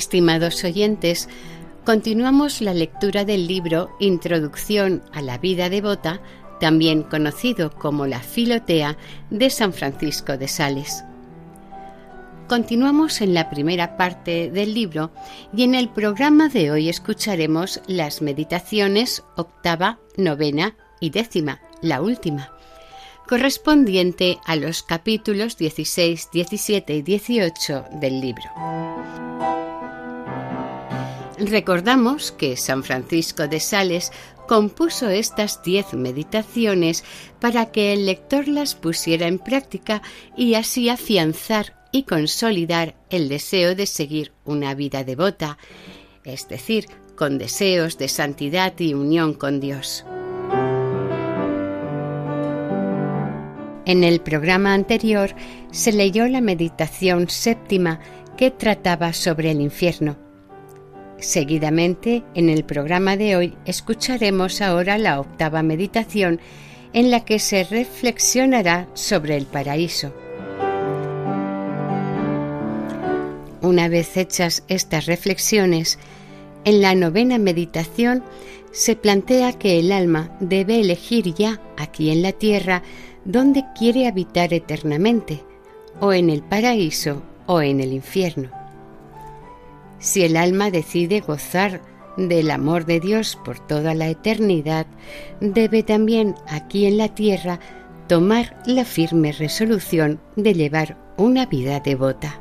Estimados oyentes, continuamos la lectura del libro Introducción a la vida devota, también conocido como la Filotea de San Francisco de Sales. Continuamos en la primera parte del libro y en el programa de hoy escucharemos las meditaciones octava, novena y décima, la última, correspondiente a los capítulos 16, 17 y 18 del libro. Recordamos que San Francisco de Sales compuso estas diez meditaciones para que el lector las pusiera en práctica y así afianzar y consolidar el deseo de seguir una vida devota, es decir, con deseos de santidad y unión con Dios. En el programa anterior se leyó la meditación séptima que trataba sobre el infierno Seguidamente, en el programa de hoy, escucharemos ahora la octava meditación en la que se reflexionará sobre el paraíso. Una vez hechas estas reflexiones, en la novena meditación se plantea que el alma debe elegir ya aquí en la tierra donde quiere habitar eternamente, o en el paraíso o en el infierno. Si el alma decide gozar del amor de Dios por toda la eternidad, debe también aquí en la tierra tomar la firme resolución de llevar una vida devota.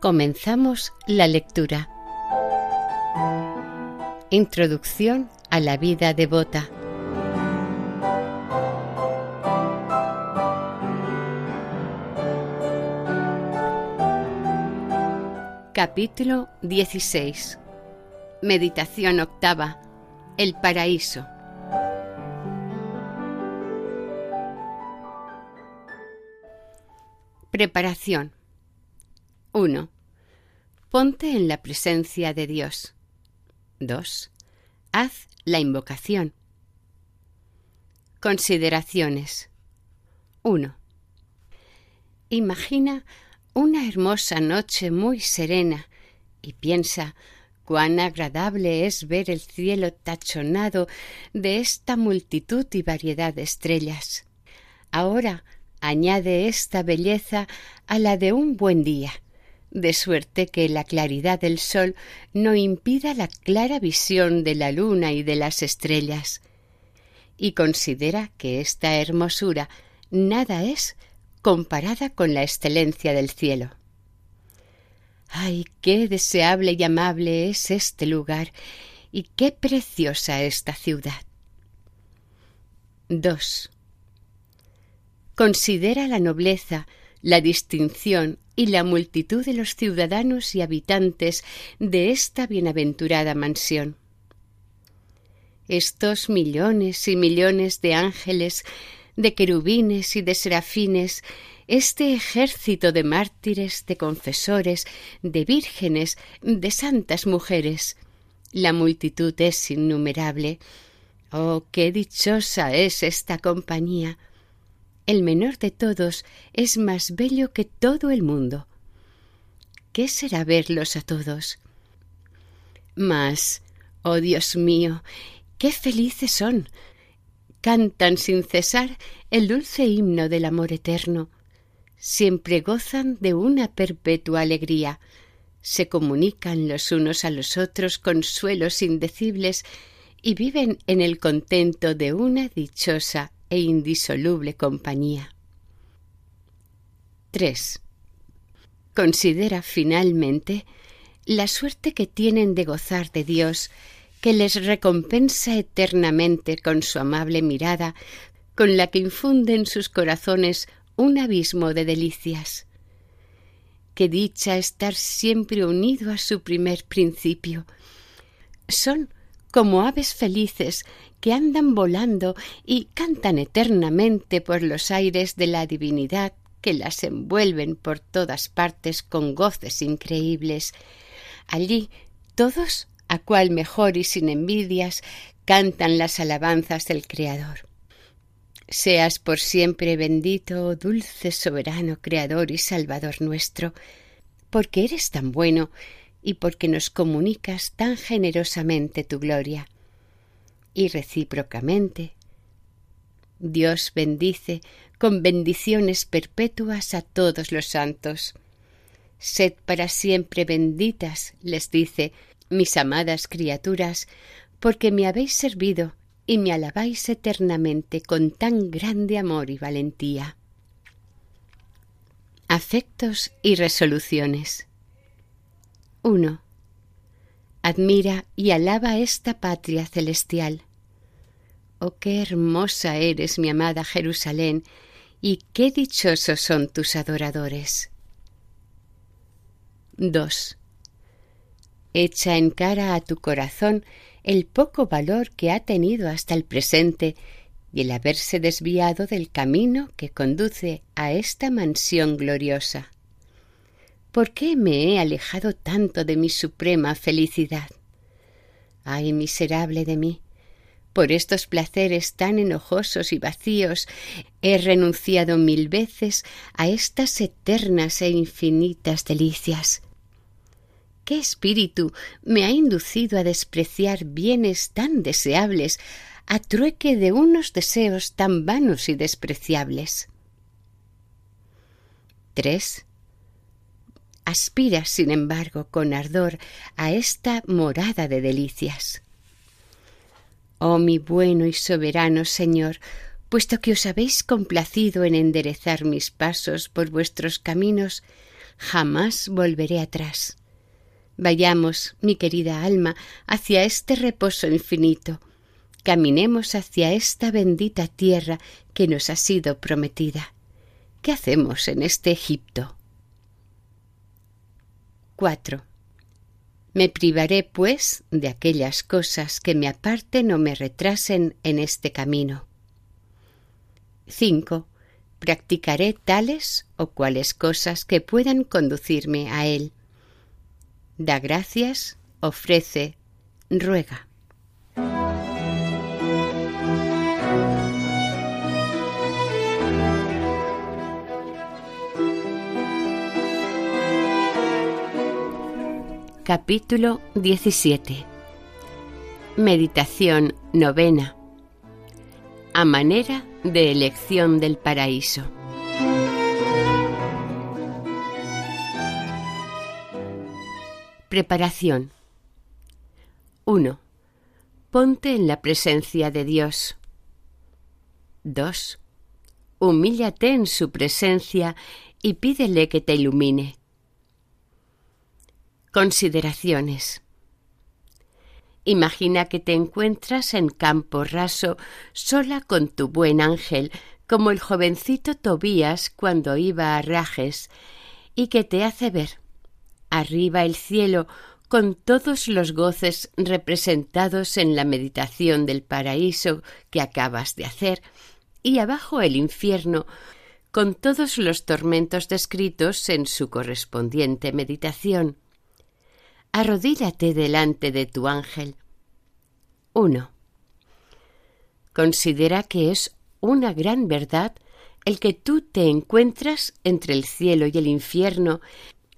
Comenzamos la lectura. Introducción a la vida devota. Capítulo 16 Meditación octava El paraíso Preparación 1. Ponte en la presencia de Dios. 2. Haz la invocación. Consideraciones 1. Imagina una hermosa noche muy serena y piensa cuán agradable es ver el cielo tachonado de esta multitud y variedad de estrellas. Ahora añade esta belleza a la de un buen día, de suerte que la claridad del sol no impida la clara visión de la luna y de las estrellas. Y considera que esta hermosura nada es comparada con la excelencia del cielo. ¡Ay, qué deseable y amable es este lugar! y qué preciosa esta ciudad. 2. Considera la nobleza, la distinción y la multitud de los ciudadanos y habitantes de esta bienaventurada mansión. Estos millones y millones de ángeles, de querubines y de serafines, este ejército de mártires, de confesores, de vírgenes, de santas mujeres. La multitud es innumerable. Oh, qué dichosa es esta compañía. El menor de todos es más bello que todo el mundo. ¿Qué será verlos a todos? Mas, oh Dios mío, qué felices son. Cantan sin cesar el dulce himno del amor eterno siempre gozan de una perpetua alegría, se comunican los unos a los otros consuelos indecibles y viven en el contento de una dichosa e indisoluble compañía. 3. Considera finalmente la suerte que tienen de gozar de Dios, que les recompensa eternamente con su amable mirada, con la que infunde en sus corazones un abismo de delicias. Qué dicha estar siempre unido a su primer principio. Son como aves felices que andan volando y cantan eternamente por los aires de la divinidad que las envuelven por todas partes con goces increíbles. Allí todos, a cual mejor y sin envidias, cantan las alabanzas del Creador. Seas por siempre bendito, dulce soberano, Creador y Salvador nuestro, porque eres tan bueno y porque nos comunicas tan generosamente tu gloria. Y recíprocamente, Dios bendice con bendiciones perpetuas a todos los santos. Sed para siempre benditas, les dice, mis amadas criaturas, porque me habéis servido y me alabáis eternamente con tan grande amor y valentía. Afectos y resoluciones. 1. Admira y alaba esta patria celestial. Oh, qué hermosa eres, mi amada Jerusalén, y qué dichosos son tus adoradores. 2. Echa en cara a tu corazón el poco valor que ha tenido hasta el presente y el haberse desviado del camino que conduce a esta mansión gloriosa. ¿Por qué me he alejado tanto de mi suprema felicidad? Ay, miserable de mí. Por estos placeres tan enojosos y vacíos he renunciado mil veces a estas eternas e infinitas delicias. ¿Qué espíritu me ha inducido a despreciar bienes tan deseables a trueque de unos deseos tan vanos y despreciables? 3. Aspira, sin embargo, con ardor a esta morada de delicias. Oh mi bueno y soberano Señor, puesto que os habéis complacido en enderezar mis pasos por vuestros caminos, jamás volveré atrás. Vayamos, mi querida alma, hacia este reposo infinito. Caminemos hacia esta bendita tierra que nos ha sido prometida. ¿Qué hacemos en este Egipto? 4. Me privaré, pues, de aquellas cosas que me aparten o me retrasen en este camino. 5. Practicaré tales o cuales cosas que puedan conducirme a él da gracias, ofrece, ruega. Capítulo 17 Meditación novena A manera de elección del paraíso. Preparación 1. Ponte en la presencia de Dios. 2. Humíllate en su presencia y pídele que te ilumine. Consideraciones. Imagina que te encuentras en campo raso, sola con tu buen ángel, como el jovencito Tobías cuando iba a Rajes, y que te hace ver arriba el cielo con todos los goces representados en la meditación del paraíso que acabas de hacer, y abajo el infierno con todos los tormentos descritos en su correspondiente meditación. Arrodíllate delante de tu ángel. 1. Considera que es una gran verdad el que tú te encuentras entre el cielo y el infierno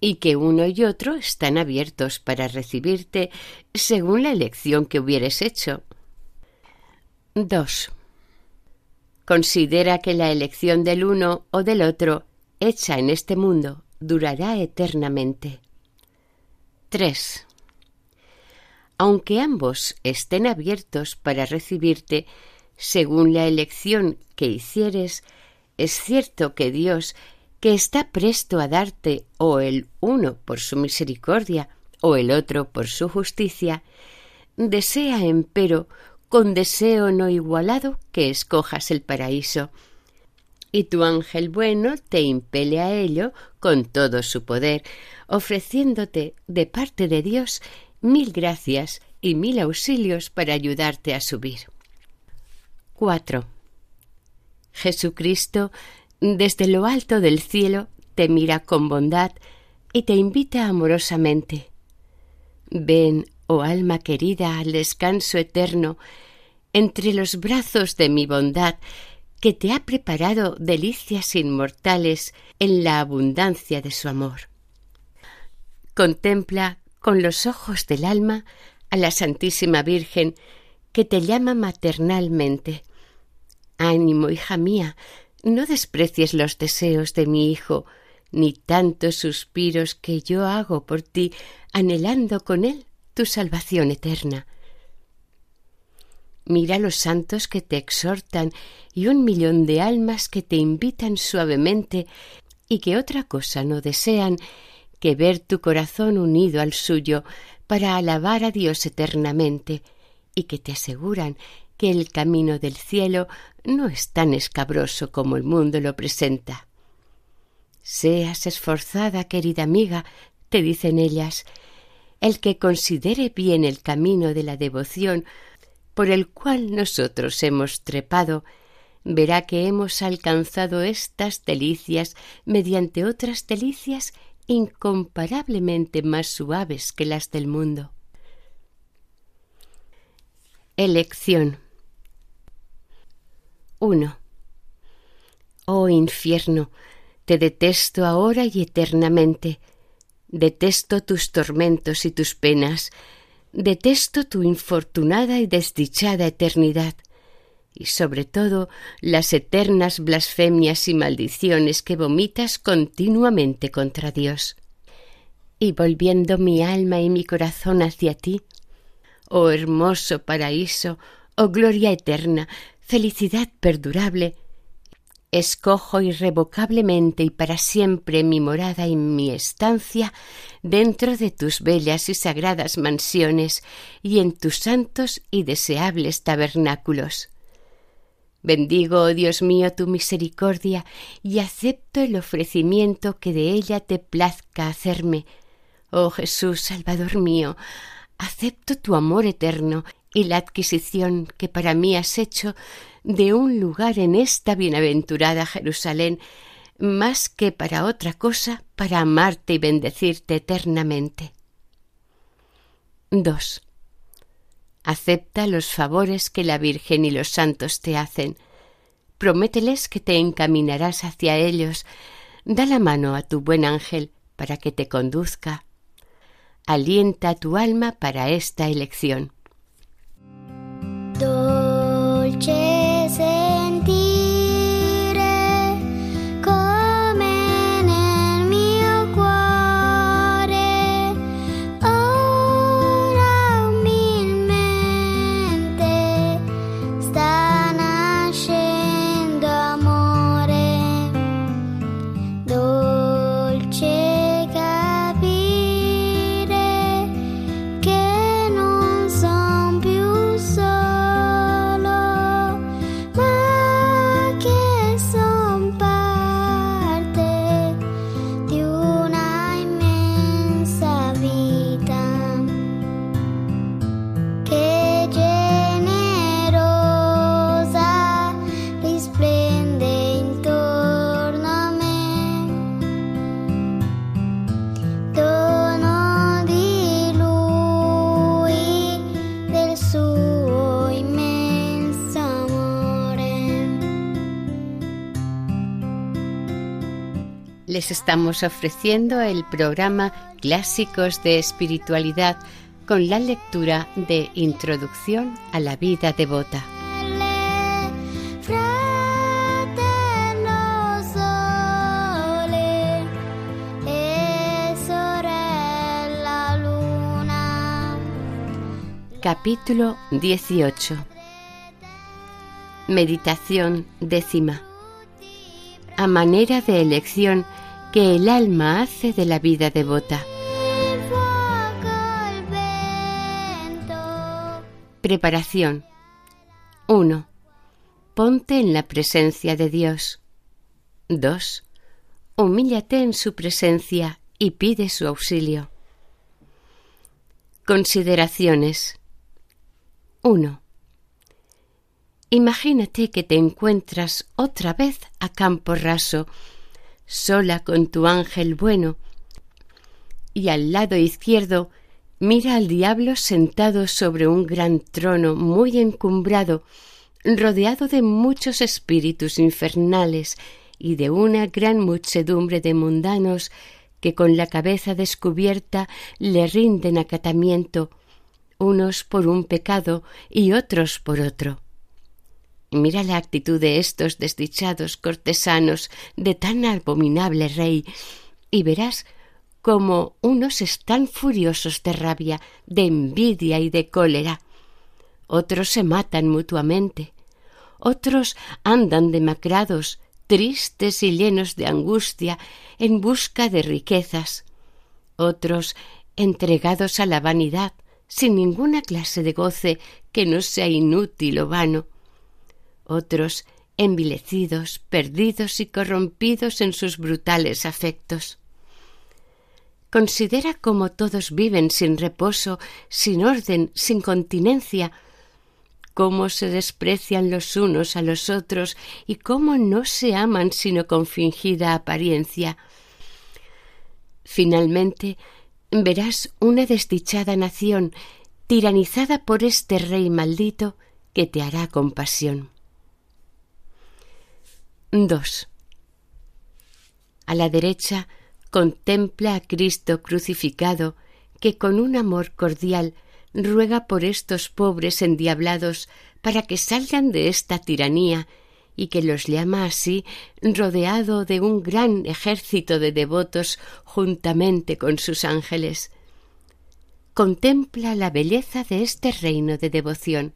y que uno y otro están abiertos para recibirte según la elección que hubieres hecho. 2. Considera que la elección del uno o del otro, hecha en este mundo, durará eternamente. 3. Aunque ambos estén abiertos para recibirte, según la elección que hicieres, es cierto que Dios, que está presto a darte o el uno por su misericordia o el otro por su justicia, desea empero con deseo no igualado que escojas el paraíso. Y tu ángel bueno te impele a ello con todo su poder, ofreciéndote de parte de Dios mil gracias y mil auxilios para ayudarte a subir. 4. Jesucristo, desde lo alto del cielo, te mira con bondad y te invita amorosamente. Ven, oh alma querida, al descanso eterno, entre los brazos de mi bondad, que te ha preparado delicias inmortales en la abundancia de su amor. Contempla con los ojos del alma a la Santísima Virgen que te llama maternalmente. Ánimo, hija mía, no desprecies los deseos de mi hijo, ni tantos suspiros que yo hago por ti, anhelando con él tu salvación eterna. Mira los santos que te exhortan y un millón de almas que te invitan suavemente y que otra cosa no desean que ver tu corazón unido al suyo para alabar a Dios eternamente y que te aseguran que el camino del cielo no es tan escabroso como el mundo lo presenta. Seas esforzada, querida amiga, te dicen ellas, el que considere bien el camino de la devoción por el cual nosotros hemos trepado, verá que hemos alcanzado estas delicias mediante otras delicias incomparablemente más suaves que las del mundo. Elección 1. Oh infierno, te detesto ahora y eternamente. Detesto tus tormentos y tus penas, Detesto tu infortunada y desdichada eternidad, y sobre todo las eternas blasfemias y maldiciones que vomitas continuamente contra Dios. Y volviendo mi alma y mi corazón hacia ti, oh hermoso paraíso, oh gloria eterna, felicidad perdurable, escojo irrevocablemente y para siempre mi morada y mi estancia dentro de tus bellas y sagradas mansiones y en tus santos y deseables tabernáculos. Bendigo, oh Dios mío, tu misericordia y acepto el ofrecimiento que de ella te plazca hacerme. Oh Jesús, Salvador mío, acepto tu amor eterno y la adquisición que para mí has hecho de un lugar en esta bienaventurada Jerusalén, más que para otra cosa, para amarte y bendecirte eternamente. 2. Acepta los favores que la Virgen y los santos te hacen. Promételes que te encaminarás hacia ellos. Da la mano a tu buen ángel para que te conduzca. Alienta tu alma para esta elección. door. Les estamos ofreciendo el programa Clásicos de Espiritualidad con la lectura de Introducción a la vida devota. Capítulo 18 Meditación décima A manera de elección que el alma hace de la vida devota. Preparación 1. Ponte en la presencia de Dios. 2. Humíllate en su presencia y pide su auxilio. Consideraciones 1. Imagínate que te encuentras otra vez a campo raso, sola con tu ángel bueno, y al lado izquierdo mira al diablo sentado sobre un gran trono muy encumbrado, rodeado de muchos espíritus infernales y de una gran muchedumbre de mundanos que con la cabeza descubierta le rinden acatamiento, unos por un pecado y otros por otro. Mira la actitud de estos desdichados cortesanos de tan abominable rey, y verás cómo unos están furiosos de rabia, de envidia y de cólera. Otros se matan mutuamente. Otros andan demacrados, tristes y llenos de angustia, en busca de riquezas. Otros entregados a la vanidad, sin ninguna clase de goce que no sea inútil o vano. Otros envilecidos, perdidos y corrompidos en sus brutales afectos. Considera cómo todos viven sin reposo, sin orden, sin continencia, cómo se desprecian los unos a los otros y cómo no se aman sino con fingida apariencia. Finalmente, verás una desdichada nación tiranizada por este rey maldito que te hará compasión. 2. A la derecha contempla a Cristo crucificado que con un amor cordial ruega por estos pobres endiablados para que salgan de esta tiranía y que los llama así rodeado de un gran ejército de devotos juntamente con sus ángeles. Contempla la belleza de este reino de devoción.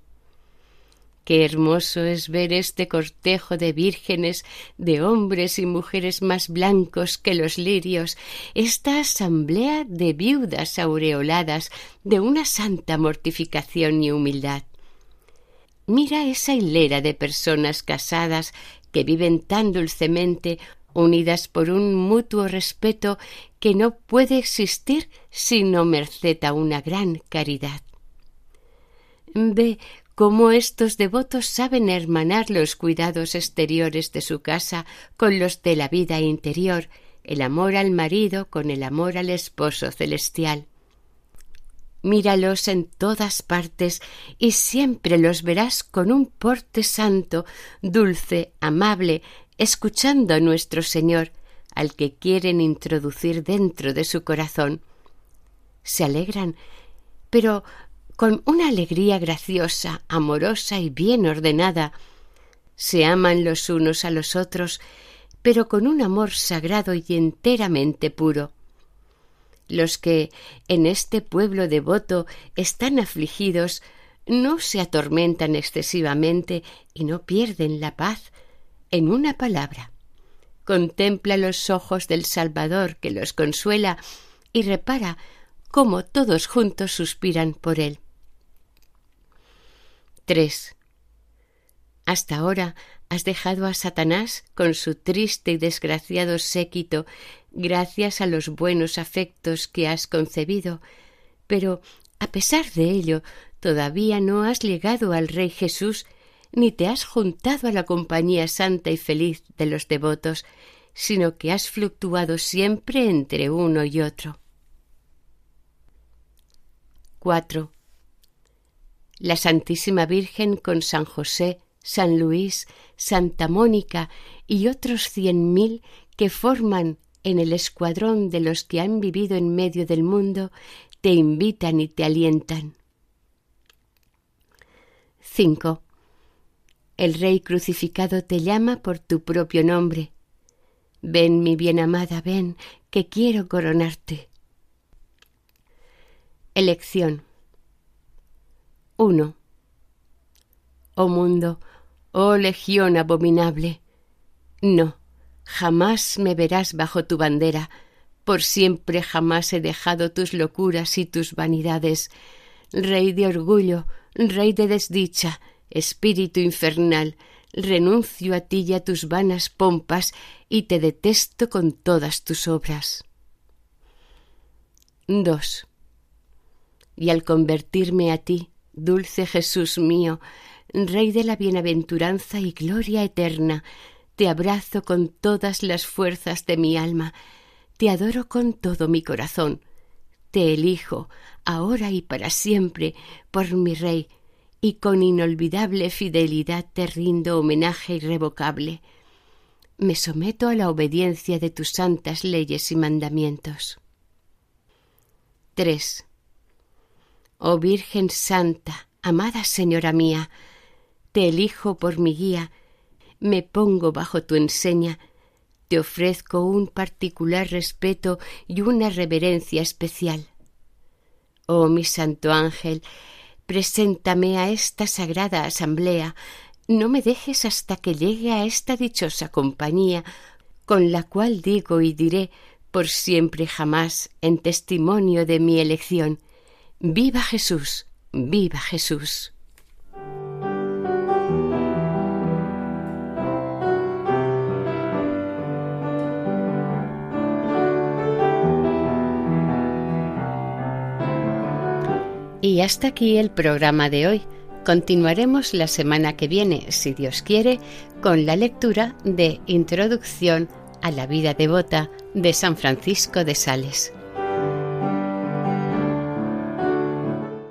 Qué hermoso es ver este cortejo de vírgenes, de hombres y mujeres más blancos que los lirios, esta asamblea de viudas aureoladas de una santa mortificación y humildad. Mira esa hilera de personas casadas que viven tan dulcemente, unidas por un mutuo respeto que no puede existir sino merced a una gran caridad. Ve cómo estos devotos saben hermanar los cuidados exteriores de su casa con los de la vida interior, el amor al marido con el amor al esposo celestial. Míralos en todas partes y siempre los verás con un porte santo, dulce, amable, escuchando a nuestro Señor, al que quieren introducir dentro de su corazón. Se alegran, pero con una alegría graciosa, amorosa y bien ordenada. Se aman los unos a los otros, pero con un amor sagrado y enteramente puro. Los que en este pueblo devoto están afligidos no se atormentan excesivamente y no pierden la paz. En una palabra, contempla los ojos del Salvador que los consuela y repara cómo todos juntos suspiran por él. 3. Hasta ahora has dejado a Satanás con su triste y desgraciado séquito gracias a los buenos afectos que has concebido, pero a pesar de ello todavía no has llegado al Rey Jesús ni te has juntado a la compañía santa y feliz de los devotos, sino que has fluctuado siempre entre uno y otro. 4. La Santísima Virgen con San José, San Luis, Santa Mónica y otros cien mil que forman en el escuadrón de los que han vivido en medio del mundo, te invitan y te alientan. 5. El Rey crucificado te llama por tu propio nombre. Ven, mi bien amada, ven, que quiero coronarte. Elección 1. Oh mundo, oh legión abominable, no, jamás me verás bajo tu bandera, por siempre jamás he dejado tus locuras y tus vanidades. Rey de orgullo, rey de desdicha, espíritu infernal, renuncio a ti y a tus vanas pompas y te detesto con todas tus obras. 2. Y al convertirme a ti, dulce Jesús mío, Rey de la bienaventuranza y gloria eterna, te abrazo con todas las fuerzas de mi alma, te adoro con todo mi corazón, te elijo, ahora y para siempre, por mi Rey, y con inolvidable fidelidad te rindo homenaje irrevocable. Me someto a la obediencia de tus santas leyes y mandamientos. 3. Oh Virgen Santa, amada Señora mía, te elijo por mi guía, me pongo bajo tu enseña, te ofrezco un particular respeto y una reverencia especial. Oh mi santo ángel, Preséntame a esta sagrada asamblea, no me dejes hasta que llegue a esta dichosa compañía, con la cual digo y diré por siempre jamás en testimonio de mi elección, Viva Jesús, viva Jesús. Y hasta aquí el programa de hoy. Continuaremos la semana que viene, si Dios quiere, con la lectura de Introducción a la vida devota de San Francisco de Sales.